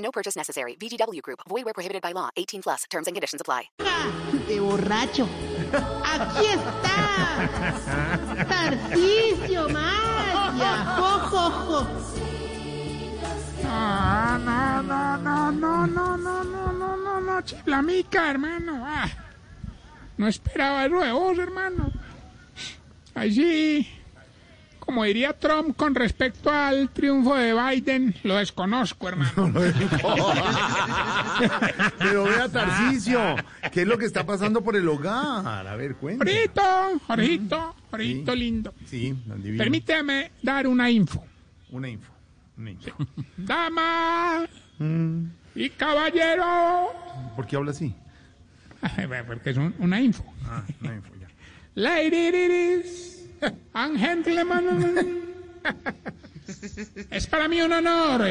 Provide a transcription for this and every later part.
No purchase necessary. VGW Group. Void where prohibited by law. 18 plus. Terms and conditions apply. de borracho. Aquí está. Tarcisio Maya. Jo, jo, jo. No, no, no, no, no, no, no, no, no, no, no, chiflamica, hermano. Ah, no esperaba eso de vos, hermano. Ahí sí, como diría Trump con respecto al triunfo de Biden, lo desconozco, hermano. Pero vea, Tarcicio, ¿qué es lo que está pasando por el hogar? A ver, cuéntame. Jorito, Jorito, Jorito lindo. Sí, divino. Permíteme dar una info. Una info. Una info. Dama y caballero. ¿Por qué habla así? Porque es un- una info. Ah, una info, ya. Ladies and gentlemen, es para mí un honor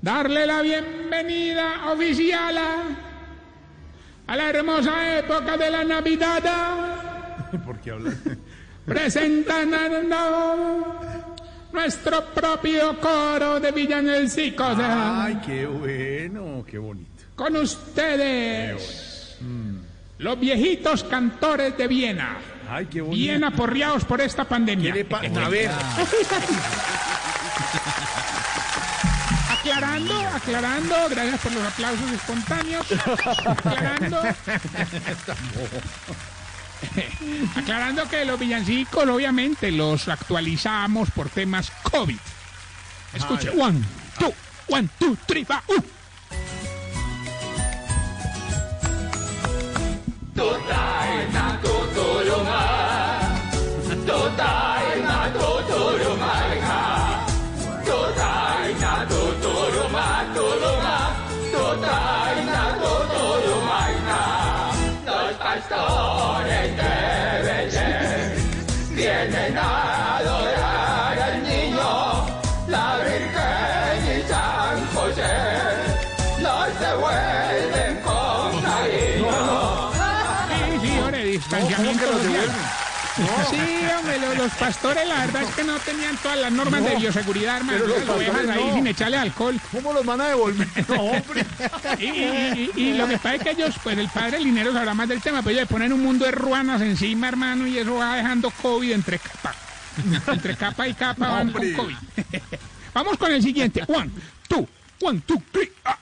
darle la bienvenida oficial a, la hermosa época de la Navidad, ¿Por qué habla así? presentando nuestro propio coro de villancicos. Ay, qué bueno, qué bonito. Con ustedes, los viejitos cantores de Viena. Ay, qué bonito. bien aporreados por esta pandemia. ¿Qué le pa- A ver, Aclarando, aclarando, gracias por los aplausos espontáneos. Aclarando. aclarando que los villancicos, obviamente, los actualizamos por temas COVID. Escuche, one, two, one, two, three, va, uh. de nena adorar al niño, la Virgen y San José nos devuelven con cariño. No, no. Sí, sí, hombre. Sí, hombre, lo- los, pastores la verdad es que no tenían todas las normas de bioseguridad, hermano. pero los Las ovejas ahí no. sin echarle alcohol. ¿cómo los van a devolver? No, hombre. Y, y- y- y lo que pasa es que ellos, pues el padre Linero sabrá más del tema, pero ellos le ponen un mundo de ruanas encima, hermano, y eso va dejando COVID entre capa. Entre capa y capa van con. COVID. Vamos con el siguiente. One, two, one, two, three. ah.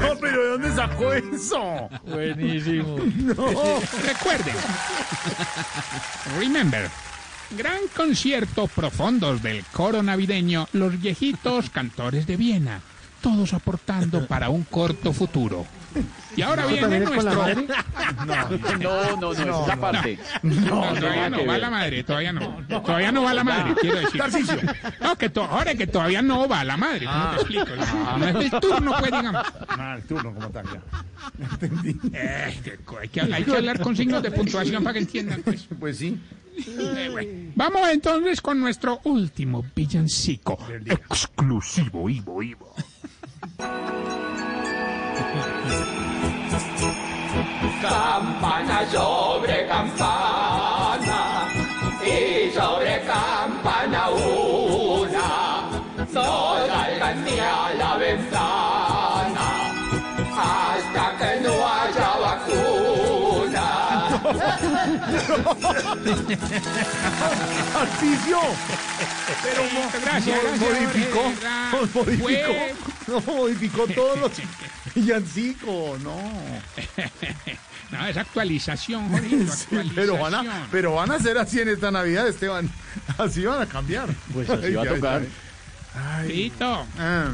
No, pero ¿de dónde sacó eso? Recuerden. Remember. Gran concierto profundos del coro navideño, los viejitos cantores de Viena, todos aportando para un corto futuro. Y ahora viene nuestro... No, no, no, esa parte. No, todavía no va la madre, todavía no. Todavía no va la madre, quiero decir. No, que to- ahora que todavía no va la madre, ¿cómo te explico? No es el turno, pues, digamos. Ah, el turno como tal, ya. Entendí. Eh, hay, que hablar, hay que hablar con signos de puntuación para que entiendan, pues. Pues sí. Eh, bueno. Vamos entonces con nuestro último villancico. Exclusivo, Ivo, Ivo. Campana sobre campana y sobre campana una, no salgan ni a la ventana hasta que no haya vacuna. Tarcicio. Pero Gracias, gracias, modificó, modificó, modificó todos los villancicos, no. No, es actualización, Sí, pero van a, pero van a ser así en esta Navidad, Esteban. Así van a cambiar. Pues así Ay, va a tocar. ay. Tito, Ah,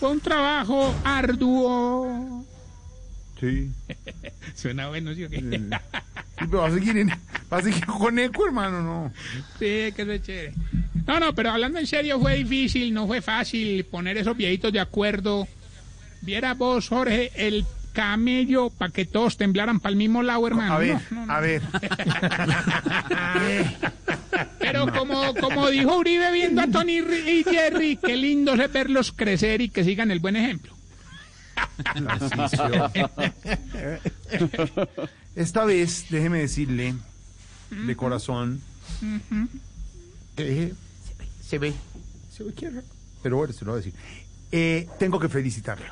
fue un trabajo arduo. Sí. Suena bueno, ¿sí o qué? Sí, pero va a seguir, en- va a seguir con eco, hermano, no. Sí, que es chévere. No, no, pero hablando en serio, fue difícil, no fue fácil poner esos viejitos de acuerdo. Viera vos, Jorge, el camello para que todos temblaran para el mismo lado, hermano. A ver, No, no, no. a ver. Pero como, como dijo Uribe viendo a Tony y Jerry, qué lindo es verlos crecer y que sigan el buen ejemplo. Esta vez, déjeme decirle, de corazón, eh, se ve, se ve que pero bueno, se lo voy a decir. Eh, tengo que felicitarlo.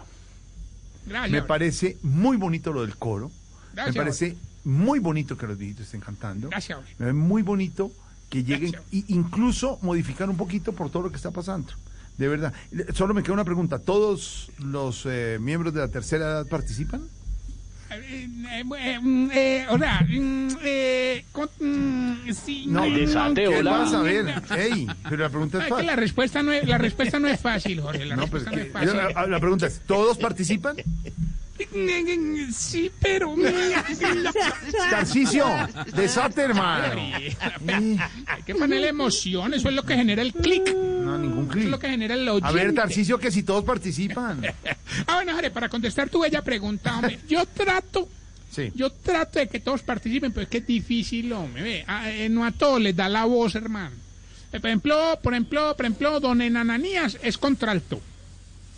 Gracias. Me parece muy bonito lo del coro. Gracias, Me parece muy bonito que los viejitos estén cantando. Gracias. Me parece muy bonito que lleguen Gracias. e incluso modificar un poquito por todo lo que está pasando. De verdad. Solo me queda una pregunta. ¿Todos los eh, miembros de la tercera edad participan? O sea, No, desate, ¿Qué hola. pasa? A ver, ey, pero la pregunta es Es que la respuesta no es, la respuesta no es fácil, Jorge. La No, pero respuesta es no que- es fácil. la, la pregunta es, ¿todos participan? Sí, pero... Tarcicio, desate, hermano. Hay que ponerle emoción, eso es lo que genera el clic. Eso No, ningún es clic. lo que genera el A ver, oyente. Tarcicio, que si todos participan. Ah, bueno, Jorge, para contestar tu bella pregunta, hombre, yo trato, Sí. yo trato de que todos participen, pero es que es difícil, hombre, ve, a- eh, no a todos les da la voz, hermano. Eh, por ejemplo, por ejemplo, por ejemplo, don Enananías es contralto.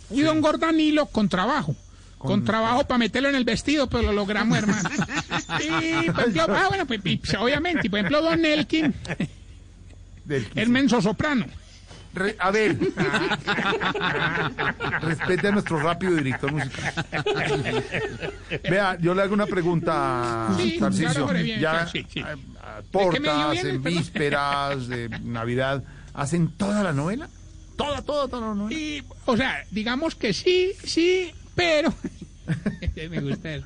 Y don Gordanilo contrabajo. Con trabajo para meterlo en el vestido, pero lo logramos, hermano. Y, por ejemplo, ah, bueno, pues, y, obviamente, y, por ejemplo, don Elkin es menso soprano. Re- a ver. Respete a nuestro rápido director musical. Vea, yo le hago una pregunta, Sí, Tarcisio. claro, Jorge, bien, ya sí, sí. a- a ¿De qué me dio portas, bien, en perdón? vísperas de Navidad, ¿hacen toda la novela? Toda, toda, toda la novela. Y, o sea, digamos que sí, sí, pero... Me gusta eso.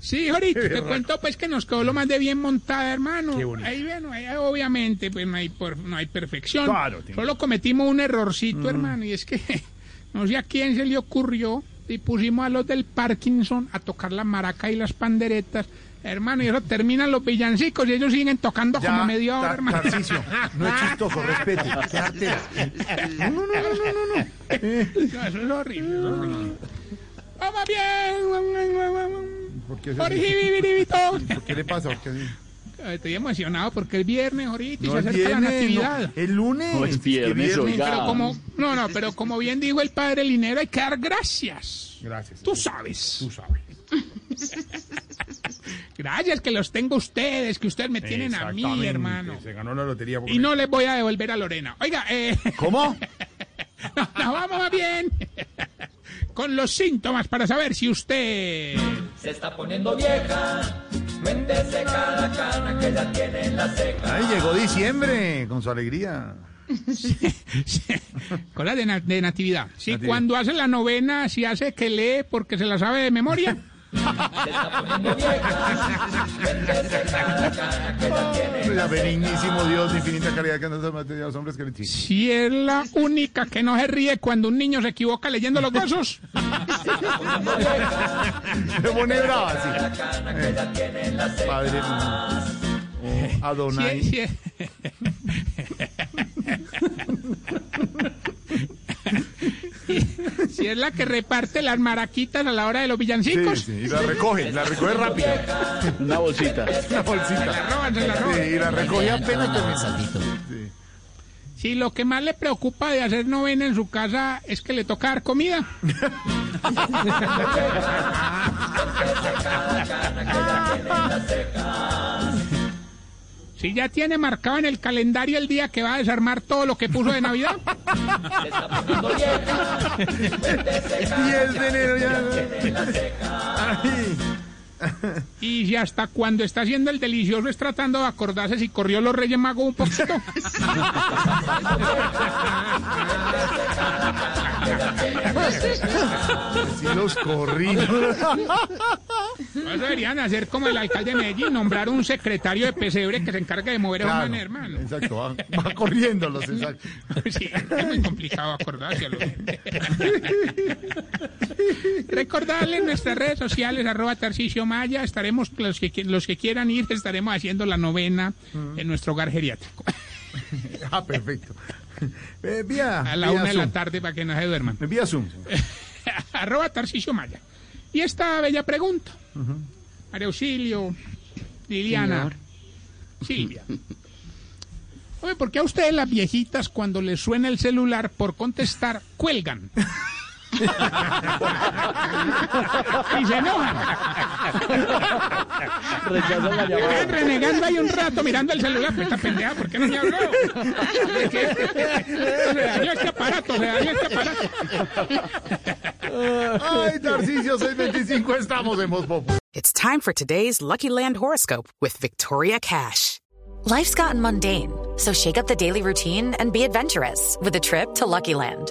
Sí, ahorita te cuento pues que nos quedó lo más de bien montada, hermano. Qué bonito. Ahí, bueno, ahí, obviamente pues no hay, por- no hay perfección. Claro, Solo cometimos un errorcito, hermano, y es que no sé a quién se le ocurrió y pusimos a los del Parkinson a tocar la maraca y las panderetas. Hermano, y eso terminan los villancicos y ellos siguen tocando como media hora, hermano. Tarcisio, no es chistoso, respete. No, no, no, no, no, no. Eh, No, eso es horrible. eso es horrible. Vamos bien. ¿Por qué, Orijibibiribito. ¿Por qué le pasa? ¿Por qué así? Estoy emocionado porque es viernes ahorita y No se es acerca la viernes, natividad. no, el lunes. No es que viernes, oiga. Pero como, no, no, pero como bien dijo el padre Linero, hay que dar gracias. Gracias. Tú sabes. Tú sabes. Gracias que los tengo ustedes, que ustedes me tienen a mí, hermano. Se ganó la lotería. Y no les voy a devolver a Lorena. Oiga, eh, ¿Cómo? no, no, vamos más bien con los síntomas para saber si usted... Se está poniendo vieja, cuéntese cada cana que ya tiene en la ceja. Ay, llegó diciembre con su alegría. Cosas de, na- de natividad. Sí, Natividad. cuando hace la novena, si hace que lee porque se la sabe de memoria. La benignísimo Dios de infinita caridad que anda a los hombres que. Si es la única que no se ríe cuando un niño se equivoca leyendo los huesos. Se pone brava, sí. Eh, Padre Adonai. Si es, es la que reparte las maraquitas a la hora de los Sí, villancicos. sí, y la recoge, la recoge rápido. Una bolsita. Una bolsita. La roban, se la roban. Sí, y la recoge apenas termina. Sí. Si lo que más le preocupa de hacer novena en su casa es que le toca dar comida. Si ya tiene marcado en el calendario el día que va a desarmar todo lo que puso de Navidad. Se está poniendo vieja, cuéntese 10 de enero ya. Y si hasta cuando está haciendo el delicioso es tratando de acordarse si corrió los Reyes Magos un poquito. Sí los corrijo. Eso deberían hacer como el alcalde de Medellín, nombrar un secretario de pesebre que se encargue de mover a un hermano. Exacto, va, va corriéndolos, exacto. Sí, es muy complicado acordárselo. Recordarles nuestras redes sociales, arroba Tarcicio Maya, estaremos, los que, los que quieran ir, estaremos haciendo la novena en nuestro hogar geriátrico. Ah, perfecto. Eh, vía, A la vía una de la tarde para que no se duerman. Vía Zoom. arroba Tarcicio Maya. Y esta bella pregunta. María Auxilio, Liliana, Silvia. Oye, ¿por qué a ustedes las viejitas cuando les suena el celular por contestar cuelgan? y se enojan. Rechazan la llamada. Están renegando ahí un rato mirando el celular. Pues esta pendeja, ¿por qué no me habló? Se dañó este aparato, se dañó este aparato. Ay, Tarcicio 625, estamos en Voz It's time for today's Lucky Land horoscope with Victoria Cash. Life's gotten mundane, so shake up the daily routine and be adventurous with a trip to Lucky Land.